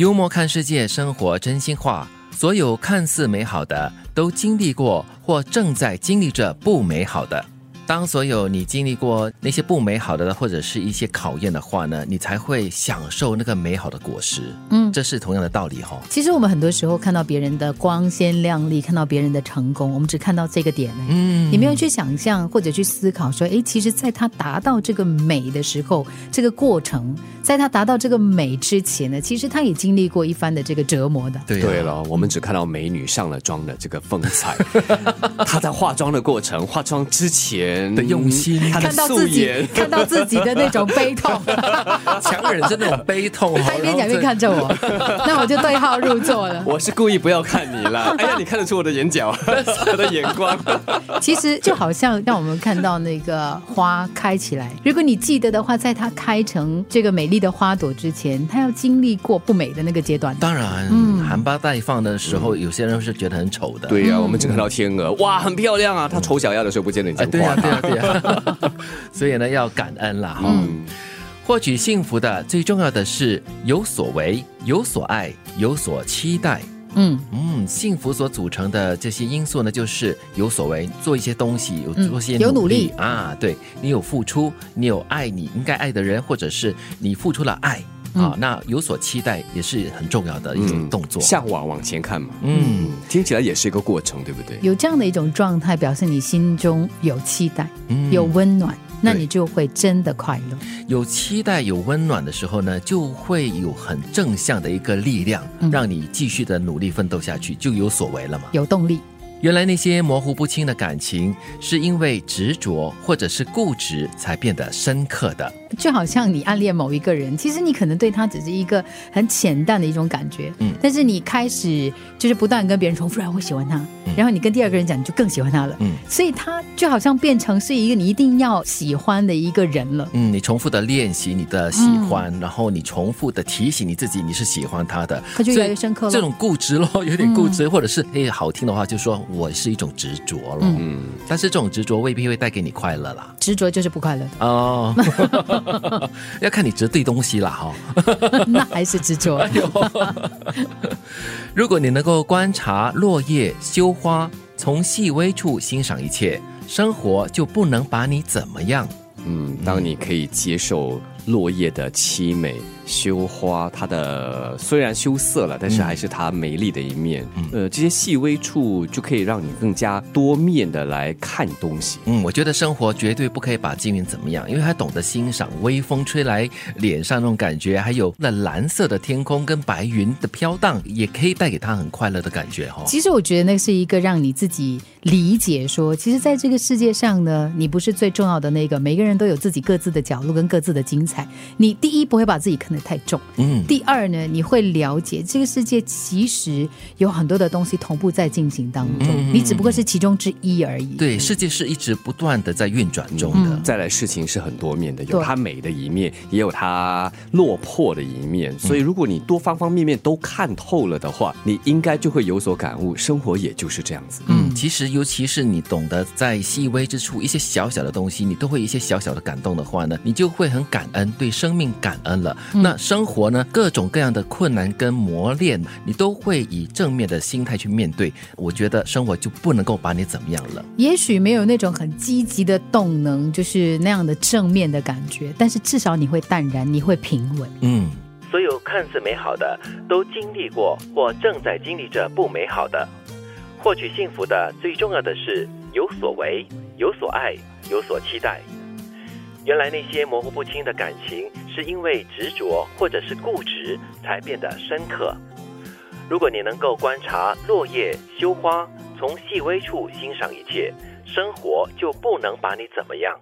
幽默看世界，生活真心话。所有看似美好的，都经历过或正在经历着不美好的。当所有你经历过那些不美好的，或者是一些考验的话呢，你才会享受那个美好的果实。这是同样的道理哈。其实我们很多时候看到别人的光鲜亮丽，看到别人的成功，我们只看到这个点呢。嗯，你没有去想象或者去思考说，哎，其实在他达到这个美的时候，这个过程，在他达到这个美之前呢，其实他也经历过一番的这个折磨的。对对了，我们只看到美女上了妆的这个风采，她在化妆的过程，化妆之前。的用心，看到自己，看到自己的那种悲痛，强忍着那种悲痛，他一边讲一边看着我，那我就对号入座了。我是故意不要看你了，哎呀，你看得出我的眼角，我的眼光。其实就好像让我们看到那个花开起来，如果你记得的话，在它开成这个美丽的花朵之前，它要经历过不美的那个阶段。当然，嗯，含苞待放的时候，有些人是觉得很丑的。对呀，我们只看到天鹅，哇，很漂亮啊。它丑小鸭的时候，不见得讲话。对呀，所以呢，要感恩啦哈。获取幸福的最重要的是有所为、有所爱、有所期待。嗯嗯，幸福所组成的这些因素呢，就是有所为，做一些东西，有做些有努力啊。对你有付出，你有爱你应该爱的人，或者是你付出了爱啊，那有所期待也是很重要的一种动作，向往往前看嘛。嗯，听起来也是一个过程，对不对？有这样的一种状态，表示你心中有期待，有温暖。那你就会真的快乐。有期待、有温暖的时候呢，就会有很正向的一个力量，让你继续的努力奋斗下去，就有所为了嘛。有动力。原来那些模糊不清的感情，是因为执着或者是固执才变得深刻的。就好像你暗恋某一个人，其实你可能对他只是一个很浅淡的一种感觉，嗯，但是你开始就是不断跟别人重复，然后会喜欢他，然后你跟第二个人讲，你就更喜欢他了，嗯，所以他就好像变成是一个你一定要喜欢的一个人了，嗯，你重复的练习你的喜欢，然后你重复的提醒你自己你是喜欢他的，他就越来越深刻了。这种固执咯，有点固执，或者是哎好听的话，就说我是一种执着了，嗯，但是这种执着未必会带给你快乐啦，执着就是不快乐哦。要看你执对东西了哈，那还是执着。如果你能够观察落叶、羞花，从细微处欣赏一切，生活就不能把你怎么样。嗯，当你可以接受落叶的凄美。羞花，它的虽然羞涩了，但是还是它美丽的一面。呃，这些细微处就可以让你更加多面的来看东西。嗯，我觉得生活绝对不可以把金云怎么样，因为他懂得欣赏微风吹来脸上那种感觉，还有那蓝色的天空跟白云的飘荡，也可以带给他很快乐的感觉哈。其实我觉得那是一个让你自己理解说，其实在这个世界上呢，你不是最重要的那个，每个人都有自己各自的角落跟各自的精彩。你第一不会把自己看得。太重。嗯，第二呢，你会了解这个世界其实有很多的东西同步在进行当中，你只不过是其中之一而已。对，世界是一直不断的在运转中的。再来，事情是很多面的，有它美的一面，也有它落魄的一面。所以，如果你多方方面面都看透了的话，你应该就会有所感悟。生活也就是这样子。嗯，其实尤其是你懂得在细微之处一些小小的东西，你都会一些小小的感动的话呢，你就会很感恩，对生命感恩了。那生活呢，各种各样的困难跟磨练，你都会以正面的心态去面对。我觉得生活就不能够把你怎么样了。也许没有那种很积极的动能，就是那样的正面的感觉，但是至少你会淡然，你会平稳。嗯，所有看似美好的，都经历过或正在经历着不美好的。获取幸福的最重要的是有所为、有所爱、有所期待。原来那些模糊不清的感情，是因为执着或者是固执才变得深刻。如果你能够观察落叶、羞花，从细微处欣赏一切，生活就不能把你怎么样。